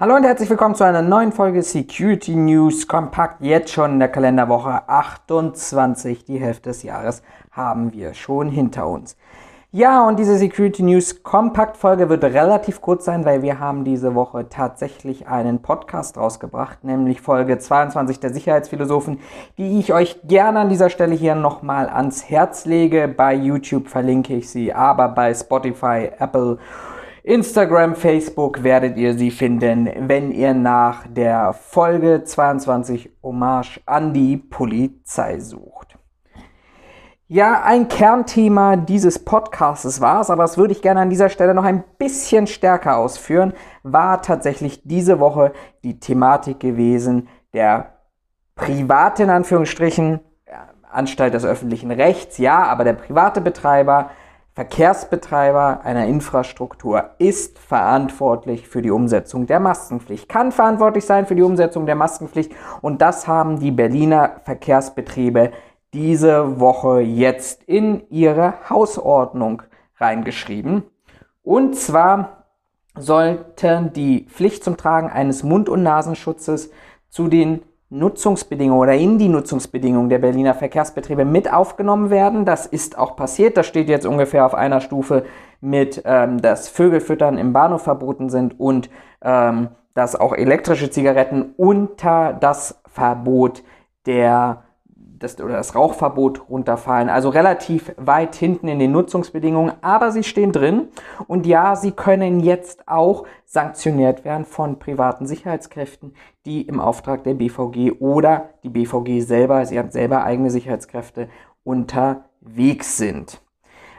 Hallo und herzlich willkommen zu einer neuen Folge Security News Kompakt. Jetzt schon in der Kalenderwoche 28, die Hälfte des Jahres haben wir schon hinter uns. Ja, und diese Security News Kompakt Folge wird relativ kurz sein, weil wir haben diese Woche tatsächlich einen Podcast rausgebracht, nämlich Folge 22 der Sicherheitsphilosophen, die ich euch gerne an dieser Stelle hier nochmal ans Herz lege. Bei YouTube verlinke ich sie, aber bei Spotify, Apple Instagram, Facebook werdet ihr sie finden, wenn ihr nach der Folge 22 Hommage an die Polizei sucht. Ja, ein Kernthema dieses Podcasts war es, aber das würde ich gerne an dieser Stelle noch ein bisschen stärker ausführen, war tatsächlich diese Woche die Thematik gewesen der private, in Anführungsstrichen, Anstalt des öffentlichen Rechts, ja, aber der private Betreiber Verkehrsbetreiber einer Infrastruktur ist verantwortlich für die Umsetzung der Maskenpflicht, kann verantwortlich sein für die Umsetzung der Maskenpflicht und das haben die Berliner Verkehrsbetriebe diese Woche jetzt in ihre Hausordnung reingeschrieben. Und zwar sollten die Pflicht zum Tragen eines Mund- und Nasenschutzes zu den Nutzungsbedingungen oder in die Nutzungsbedingungen der Berliner Verkehrsbetriebe mit aufgenommen werden. Das ist auch passiert. Das steht jetzt ungefähr auf einer Stufe mit, ähm, dass Vögelfüttern im Bahnhof verboten sind und ähm, dass auch elektrische Zigaretten unter das Verbot der das, oder das Rauchverbot runterfallen. Also relativ weit hinten in den Nutzungsbedingungen, aber sie stehen drin. Und ja, sie können jetzt auch sanktioniert werden von privaten Sicherheitskräften, die im Auftrag der BVG oder die BVG selber, sie hat selber eigene Sicherheitskräfte, unterwegs sind.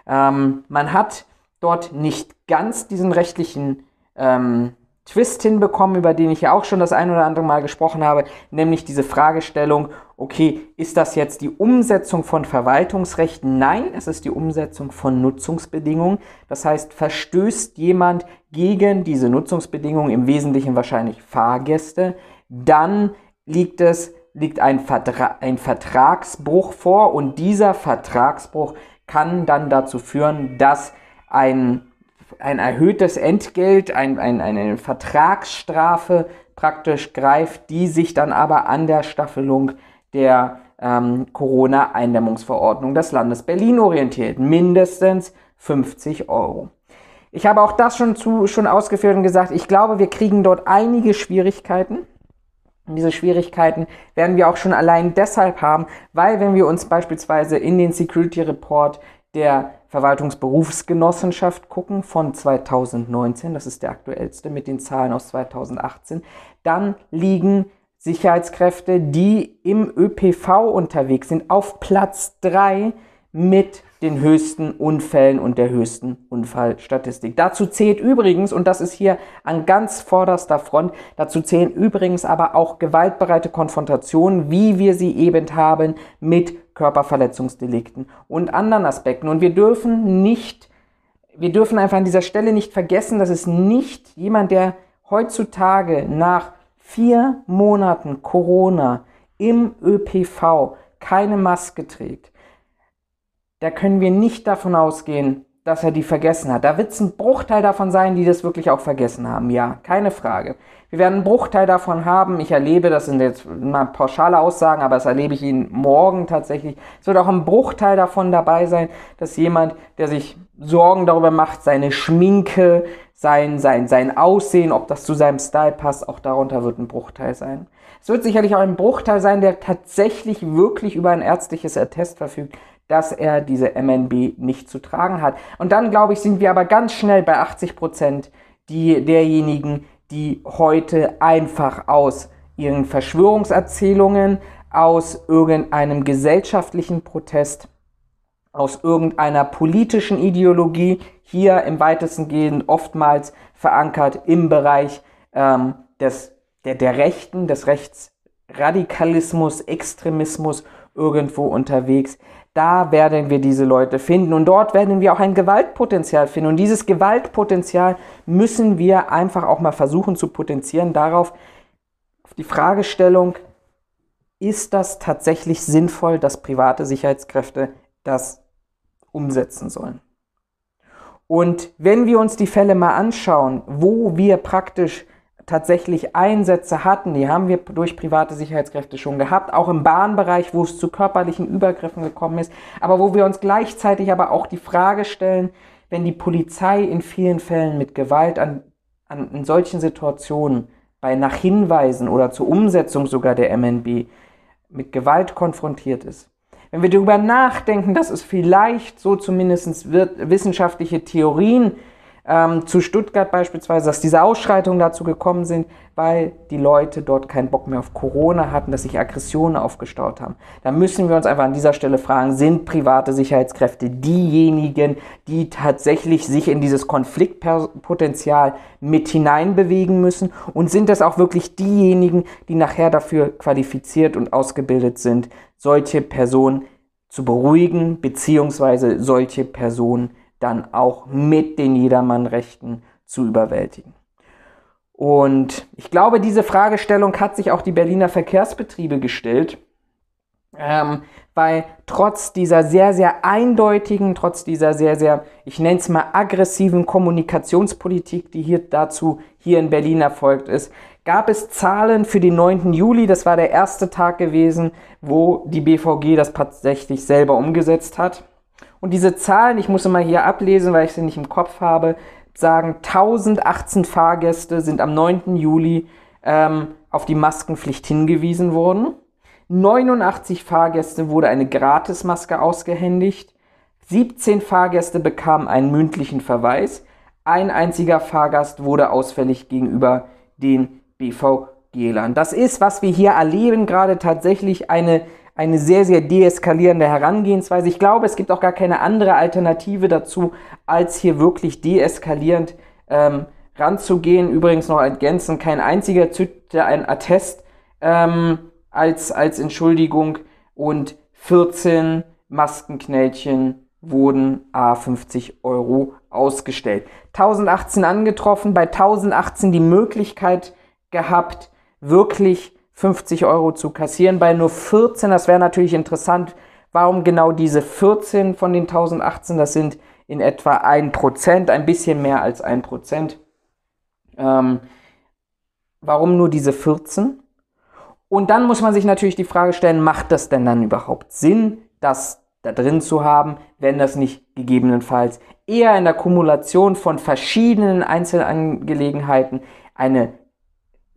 Ähm, man hat dort nicht ganz diesen rechtlichen ähm, Twist hinbekommen, über den ich ja auch schon das ein oder andere Mal gesprochen habe, nämlich diese Fragestellung, okay, ist das jetzt die Umsetzung von Verwaltungsrechten? Nein, es ist die Umsetzung von Nutzungsbedingungen. Das heißt, verstößt jemand gegen diese Nutzungsbedingungen, im Wesentlichen wahrscheinlich Fahrgäste, dann liegt es, liegt ein, Vertra ein Vertragsbruch vor und dieser Vertragsbruch kann dann dazu führen, dass ein ein erhöhtes Entgelt, ein, ein, eine Vertragsstrafe praktisch greift, die sich dann aber an der Staffelung der ähm, Corona-Eindämmungsverordnung des Landes Berlin orientiert. Mindestens 50 Euro. Ich habe auch das schon, zu, schon ausgeführt und gesagt, ich glaube, wir kriegen dort einige Schwierigkeiten. Und diese Schwierigkeiten werden wir auch schon allein deshalb haben, weil wenn wir uns beispielsweise in den Security Report der Verwaltungsberufsgenossenschaft gucken von 2019, das ist der aktuellste mit den Zahlen aus 2018, dann liegen Sicherheitskräfte, die im ÖPV unterwegs sind, auf Platz 3 mit den höchsten Unfällen und der höchsten Unfallstatistik. Dazu zählt übrigens, und das ist hier an ganz vorderster Front, dazu zählen übrigens aber auch gewaltbereite Konfrontationen, wie wir sie eben haben mit Körperverletzungsdelikten und anderen Aspekten. Und wir dürfen nicht, wir dürfen einfach an dieser Stelle nicht vergessen, dass es nicht jemand, der heutzutage nach vier Monaten Corona im ÖPV keine Maske trägt, da können wir nicht davon ausgehen, dass er die vergessen hat. Da wird es ein Bruchteil davon sein, die das wirklich auch vergessen haben. Ja, keine Frage. Wir werden einen Bruchteil davon haben. Ich erlebe, das sind jetzt mal pauschale Aussagen, aber das erlebe ich Ihnen morgen tatsächlich. Es wird auch ein Bruchteil davon dabei sein, dass jemand, der sich Sorgen darüber macht, seine Schminke, sein, sein, sein Aussehen, ob das zu seinem Style passt, auch darunter wird ein Bruchteil sein. Es wird sicherlich auch ein Bruchteil sein, der tatsächlich wirklich über ein ärztliches Attest verfügt, dass er diese MNB nicht zu tragen hat. Und dann, glaube ich, sind wir aber ganz schnell bei 80 Prozent derjenigen, die heute einfach aus ihren Verschwörungserzählungen, aus irgendeinem gesellschaftlichen Protest, aus irgendeiner politischen Ideologie, hier im weitesten Gehen oftmals verankert im Bereich ähm, des, der, der Rechten, des Rechtsradikalismus, Extremismus irgendwo unterwegs, da werden wir diese Leute finden und dort werden wir auch ein Gewaltpotenzial finden. Und dieses Gewaltpotenzial müssen wir einfach auch mal versuchen zu potenzieren darauf, auf die Fragestellung, ist das tatsächlich sinnvoll, dass private Sicherheitskräfte das umsetzen sollen? Und wenn wir uns die Fälle mal anschauen, wo wir praktisch tatsächlich Einsätze hatten, die haben wir durch private Sicherheitskräfte schon gehabt, auch im Bahnbereich, wo es zu körperlichen Übergriffen gekommen ist, aber wo wir uns gleichzeitig aber auch die Frage stellen, wenn die Polizei in vielen Fällen mit Gewalt an, an in solchen Situationen bei nach Hinweisen oder zur Umsetzung sogar der MNB mit Gewalt konfrontiert ist. Wenn wir darüber nachdenken, dass es vielleicht so zumindest wissenschaftliche Theorien ähm, zu Stuttgart beispielsweise, dass diese Ausschreitungen dazu gekommen sind, weil die Leute dort keinen Bock mehr auf Corona hatten, dass sich Aggressionen aufgestaut haben. Da müssen wir uns einfach an dieser Stelle fragen, sind private Sicherheitskräfte diejenigen, die tatsächlich sich in dieses Konfliktpotenzial mit hineinbewegen müssen? Und sind das auch wirklich diejenigen, die nachher dafür qualifiziert und ausgebildet sind, solche Personen zu beruhigen, beziehungsweise solche Personen dann auch mit den Jedermannrechten zu überwältigen. Und ich glaube, diese Fragestellung hat sich auch die Berliner Verkehrsbetriebe gestellt, ähm, weil trotz dieser sehr, sehr eindeutigen, trotz dieser sehr, sehr, ich nenne es mal aggressiven Kommunikationspolitik, die hier dazu hier in Berlin erfolgt ist, gab es Zahlen für den 9. Juli, das war der erste Tag gewesen, wo die BVG das tatsächlich selber umgesetzt hat. Und diese Zahlen, ich muss immer hier ablesen, weil ich sie nicht im Kopf habe, sagen 1018 Fahrgäste sind am 9. Juli ähm, auf die Maskenpflicht hingewiesen worden. 89 Fahrgäste wurde eine Gratismaske ausgehändigt. 17 Fahrgäste bekamen einen mündlichen Verweis. Ein einziger Fahrgast wurde ausfällig gegenüber den BVG-Lern. Das ist, was wir hier erleben, gerade tatsächlich eine eine sehr, sehr deeskalierende Herangehensweise. Ich glaube, es gibt auch gar keine andere Alternative dazu, als hier wirklich deeskalierend ähm, ranzugehen. Übrigens noch ergänzen, kein einziger zückte ein Attest ähm, als, als Entschuldigung und 14 Maskenknällchen wurden A 50 Euro ausgestellt. 1018 angetroffen, bei 1018 die Möglichkeit gehabt, wirklich 50 Euro zu kassieren. Bei nur 14, das wäre natürlich interessant, warum genau diese 14 von den 1018, das sind in etwa 1%, ein bisschen mehr als 1%. Ähm, warum nur diese 14? Und dann muss man sich natürlich die Frage stellen, macht das denn dann überhaupt Sinn, das da drin zu haben, wenn das nicht gegebenenfalls eher in der Kumulation von verschiedenen Einzelangelegenheiten eine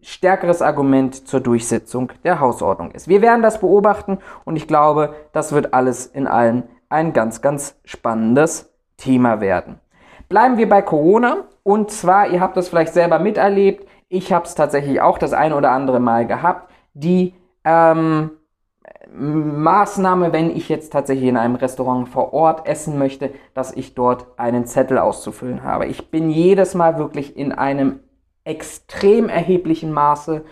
stärkeres Argument zur Durchsetzung der Hausordnung ist. Wir werden das beobachten und ich glaube, das wird alles in allem ein ganz, ganz spannendes Thema werden. Bleiben wir bei Corona und zwar, ihr habt das vielleicht selber miterlebt, ich habe es tatsächlich auch das ein oder andere Mal gehabt, die ähm, Maßnahme, wenn ich jetzt tatsächlich in einem Restaurant vor Ort essen möchte, dass ich dort einen Zettel auszufüllen habe. Ich bin jedes Mal wirklich in einem extrem erheblichen Maße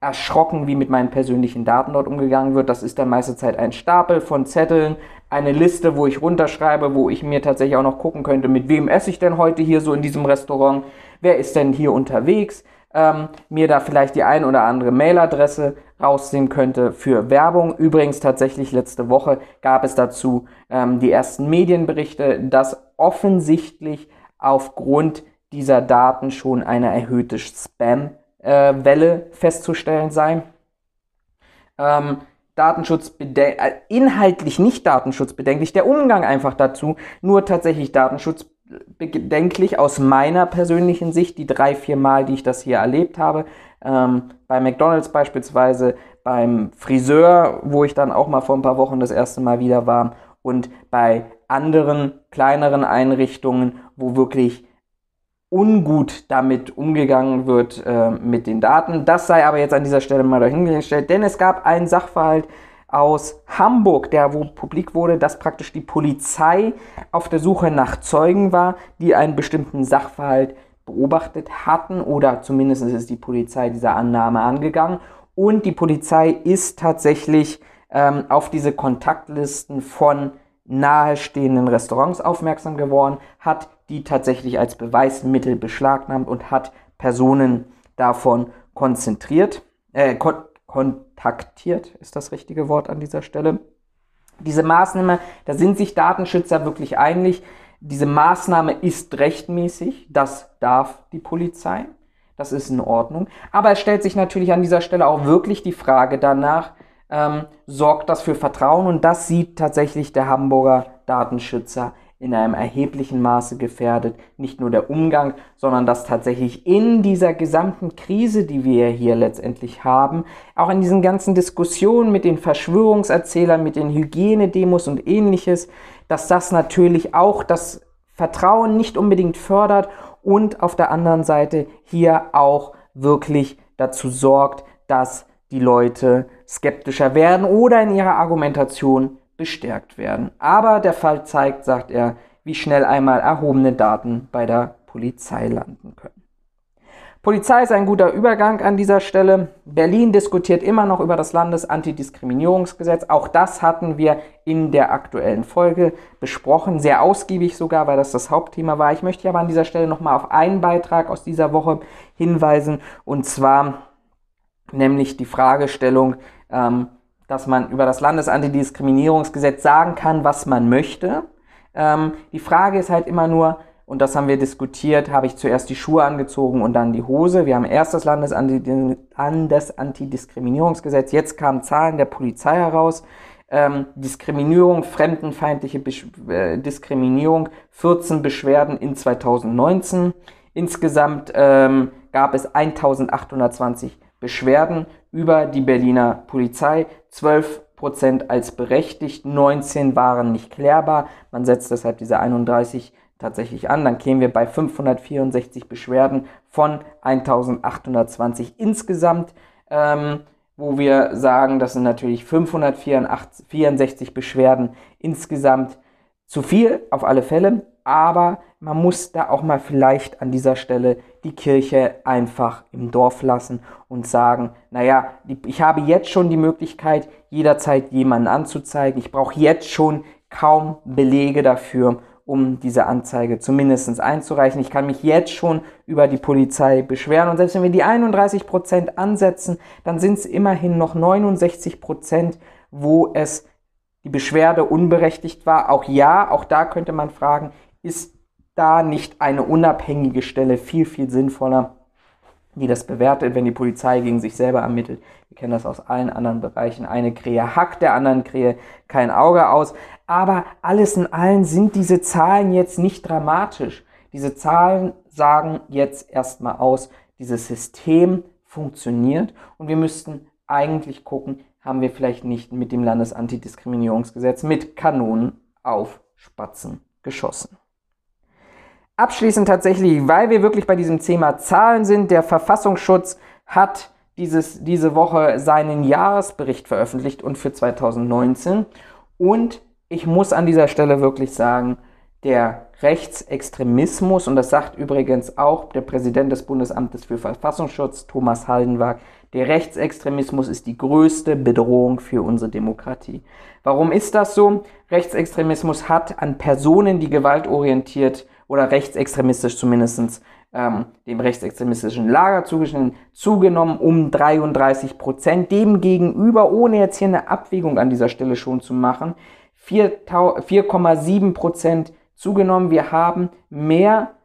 erschrocken, wie mit meinen persönlichen Daten dort umgegangen wird. Das ist dann meiste Zeit ein Stapel von Zetteln, eine Liste, wo ich runterschreibe, wo ich mir tatsächlich auch noch gucken könnte, mit wem esse ich denn heute hier so in diesem Restaurant, wer ist denn hier unterwegs, ähm, mir da vielleicht die ein oder andere Mailadresse rausnehmen könnte für Werbung. Übrigens tatsächlich letzte Woche gab es dazu ähm, die ersten Medienberichte, dass offensichtlich aufgrund dieser Daten schon eine erhöhte Spam-Welle festzustellen sei. Ähm, Datenschutzbedenklich, äh, inhaltlich nicht datenschutzbedenklich, der Umgang einfach dazu, nur tatsächlich datenschutzbedenklich aus meiner persönlichen Sicht, die drei, vier Mal, die ich das hier erlebt habe, ähm, bei McDonalds beispielsweise, beim Friseur, wo ich dann auch mal vor ein paar Wochen das erste Mal wieder war und bei anderen kleineren Einrichtungen, wo wirklich ungut damit umgegangen wird äh, mit den Daten. Das sei aber jetzt an dieser Stelle mal dahingestellt, denn es gab einen Sachverhalt aus Hamburg, der wo publik wurde, dass praktisch die Polizei auf der Suche nach Zeugen war, die einen bestimmten Sachverhalt beobachtet hatten oder zumindest ist die Polizei dieser Annahme angegangen und die Polizei ist tatsächlich ähm, auf diese Kontaktlisten von nahestehenden Restaurants aufmerksam geworden, hat die tatsächlich als Beweismittel beschlagnahmt und hat Personen davon konzentriert, äh, kon kontaktiert, ist das richtige Wort an dieser Stelle. Diese Maßnahme, da sind sich Datenschützer wirklich einig, diese Maßnahme ist rechtmäßig, das darf die Polizei. Das ist in Ordnung. Aber es stellt sich natürlich an dieser Stelle auch wirklich die Frage danach, ähm, sorgt das für Vertrauen? Und das sieht tatsächlich der Hamburger Datenschützer in einem erheblichen Maße gefährdet. Nicht nur der Umgang, sondern dass tatsächlich in dieser gesamten Krise, die wir hier letztendlich haben, auch in diesen ganzen Diskussionen mit den Verschwörungserzählern, mit den Hygienedemos und ähnliches, dass das natürlich auch das Vertrauen nicht unbedingt fördert und auf der anderen Seite hier auch wirklich dazu sorgt, dass die Leute skeptischer werden oder in ihrer Argumentation bestärkt werden. Aber der Fall zeigt, sagt er, wie schnell einmal erhobene Daten bei der Polizei landen können. Polizei ist ein guter Übergang an dieser Stelle. Berlin diskutiert immer noch über das Landesantidiskriminierungsgesetz. Auch das hatten wir in der aktuellen Folge besprochen, sehr ausgiebig sogar, weil das das Hauptthema war. Ich möchte aber an dieser Stelle nochmal auf einen Beitrag aus dieser Woche hinweisen, und zwar nämlich die Fragestellung, ähm, dass man über das Landesantidiskriminierungsgesetz sagen kann, was man möchte. Ähm, die Frage ist halt immer nur, und das haben wir diskutiert, habe ich zuerst die Schuhe angezogen und dann die Hose. Wir haben erst das Landesantidiskriminierungsgesetz, jetzt kamen Zahlen der Polizei heraus. Ähm, Diskriminierung, fremdenfeindliche Besch äh, Diskriminierung, 14 Beschwerden in 2019. Insgesamt ähm, gab es 1820 Beschwerden über die Berliner Polizei. 12% als berechtigt, 19 waren nicht klärbar. Man setzt deshalb diese 31 tatsächlich an. Dann kämen wir bei 564 Beschwerden von 1820 insgesamt, ähm, wo wir sagen, das sind natürlich 564 Beschwerden insgesamt zu viel auf alle Fälle aber man muss da auch mal vielleicht an dieser Stelle die Kirche einfach im Dorf lassen und sagen, naja, ich habe jetzt schon die Möglichkeit, jederzeit jemanden anzuzeigen. Ich brauche jetzt schon kaum Belege dafür, um diese Anzeige zumindest einzureichen. Ich kann mich jetzt schon über die Polizei beschweren. Und selbst wenn wir die 31 Prozent ansetzen, dann sind es immerhin noch 69%, Prozent, wo es die Beschwerde unberechtigt war. Auch ja, auch da könnte man fragen, ist da nicht eine unabhängige Stelle viel, viel sinnvoller, die das bewertet, wenn die Polizei gegen sich selber ermittelt. Wir kennen das aus allen anderen Bereichen. Eine Krähe hackt der anderen Krähe kein Auge aus. Aber alles in allem sind diese Zahlen jetzt nicht dramatisch. Diese Zahlen sagen jetzt erstmal aus, dieses System funktioniert und wir müssten eigentlich gucken, haben wir vielleicht nicht mit dem Landesantidiskriminierungsgesetz mit Kanonen auf Spatzen geschossen. Abschließend tatsächlich, weil wir wirklich bei diesem Thema Zahlen sind, der Verfassungsschutz hat dieses, diese Woche seinen Jahresbericht veröffentlicht und für 2019. Und ich muss an dieser Stelle wirklich sagen, der Rechtsextremismus, und das sagt übrigens auch der Präsident des Bundesamtes für Verfassungsschutz, Thomas Haldenwag, der Rechtsextremismus ist die größte Bedrohung für unsere Demokratie. Warum ist das so? Rechtsextremismus hat an Personen, die gewaltorientiert oder rechtsextremistisch zumindest ähm, dem rechtsextremistischen Lager zugeschnitten, zugenommen um 33 Prozent. Demgegenüber, ohne jetzt hier eine Abwägung an dieser Stelle schon zu machen, 4,7 Prozent zugenommen. Wir haben mehr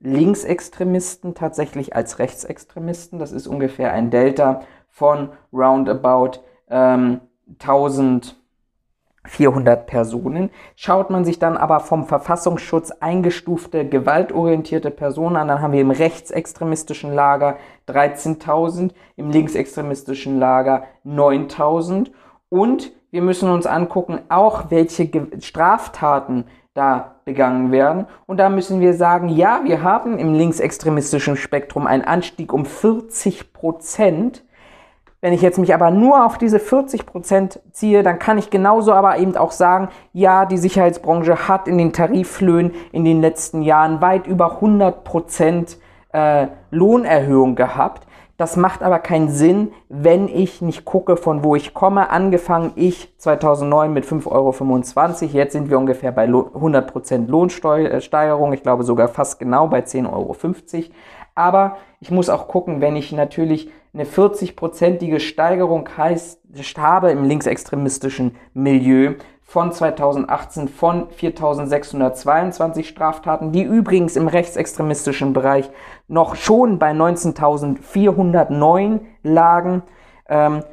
Linksextremisten tatsächlich als Rechtsextremisten. Das ist ungefähr ein Delta von roundabout ähm, 1000 400 Personen. Schaut man sich dann aber vom Verfassungsschutz eingestufte gewaltorientierte Personen an, dann haben wir im rechtsextremistischen Lager 13.000, im linksextremistischen Lager 9.000 und wir müssen uns angucken, auch welche Straftaten da begangen werden. Und da müssen wir sagen, ja, wir haben im linksextremistischen Spektrum einen Anstieg um 40 Prozent wenn ich jetzt mich aber nur auf diese 40% ziehe, dann kann ich genauso aber eben auch sagen, ja, die Sicherheitsbranche hat in den Tariflöhnen in den letzten Jahren weit über 100% äh, Lohnerhöhung gehabt. Das macht aber keinen Sinn, wenn ich nicht gucke, von wo ich komme. Angefangen ich 2009 mit 5,25 Euro. Jetzt sind wir ungefähr bei 100% Lohnsteigerung. Ich glaube sogar fast genau bei 10,50 Euro. Aber ich muss auch gucken, wenn ich natürlich eine 40-prozentige Steigerung heißt, habe im linksextremistischen Milieu, von 2018 von 4.622 Straftaten, die übrigens im rechtsextremistischen Bereich noch schon bei 19.409 lagen. Ähm,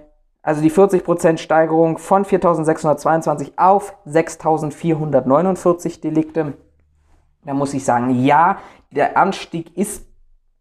also die 40% Steigerung von 4.622 auf 6.449 Delikte. Da muss ich sagen, ja, der Anstieg ist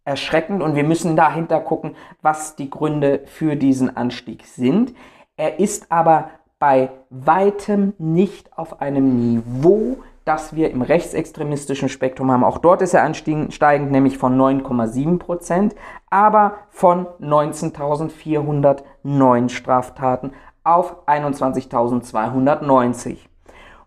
erschreckend und wir müssen dahinter gucken, was die Gründe für diesen Anstieg sind. Er ist aber bei weitem nicht auf einem Niveau, das wir im rechtsextremistischen Spektrum haben. Auch dort ist er ansteigend, nämlich von 9,7 Prozent, aber von 19.409 Straftaten auf 21.290.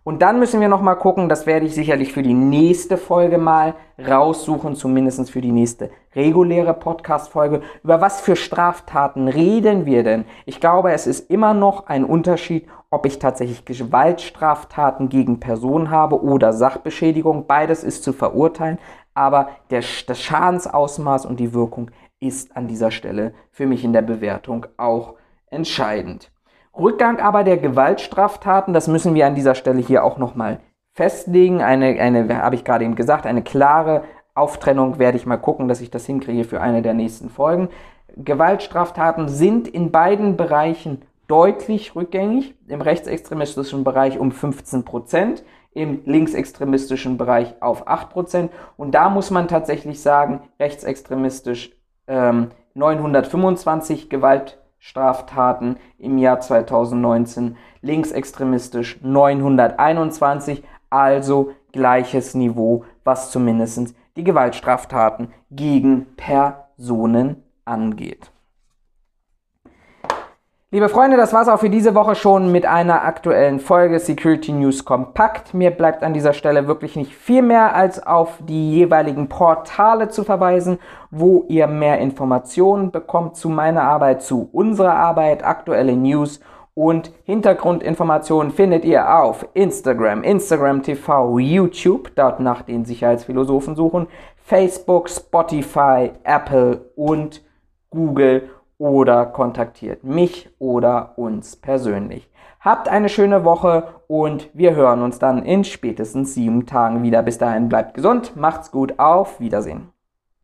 Und dann müssen wir nochmal gucken, das werde ich sicherlich für die nächste Folge mal raussuchen, zumindest für die nächste reguläre Podcast-Folge. Über was für Straftaten reden wir denn? Ich glaube, es ist immer noch ein Unterschied, ob ich tatsächlich Gewaltstraftaten gegen Personen habe oder Sachbeschädigung. Beides ist zu verurteilen, aber der, das Schadensausmaß und die Wirkung ist an dieser Stelle für mich in der Bewertung auch entscheidend. Rückgang aber der Gewaltstraftaten, das müssen wir an dieser Stelle hier auch nochmal festlegen. Eine, eine habe ich gerade eben gesagt, eine klare Auftrennung werde ich mal gucken, dass ich das hinkriege für eine der nächsten Folgen. Gewaltstraftaten sind in beiden Bereichen deutlich rückgängig. Im rechtsextremistischen Bereich um 15 Prozent, im linksextremistischen Bereich auf 8 Prozent. Und da muss man tatsächlich sagen, rechtsextremistisch ähm, 925 Gewaltstraftaten. Straftaten im Jahr 2019, linksextremistisch 921, also gleiches Niveau, was zumindest die Gewaltstraftaten gegen Personen angeht. Liebe Freunde, das war's auch für diese Woche schon mit einer aktuellen Folge Security News Kompakt. Mir bleibt an dieser Stelle wirklich nicht viel mehr als auf die jeweiligen Portale zu verweisen, wo ihr mehr Informationen bekommt zu meiner Arbeit, zu unserer Arbeit, aktuelle News und Hintergrundinformationen findet ihr auf Instagram, Instagram TV, YouTube, dort nach den Sicherheitsphilosophen suchen, Facebook, Spotify, Apple und Google oder kontaktiert mich oder uns persönlich. Habt eine schöne Woche und wir hören uns dann in spätestens sieben Tagen wieder. Bis dahin bleibt gesund, macht's gut, auf Wiedersehen.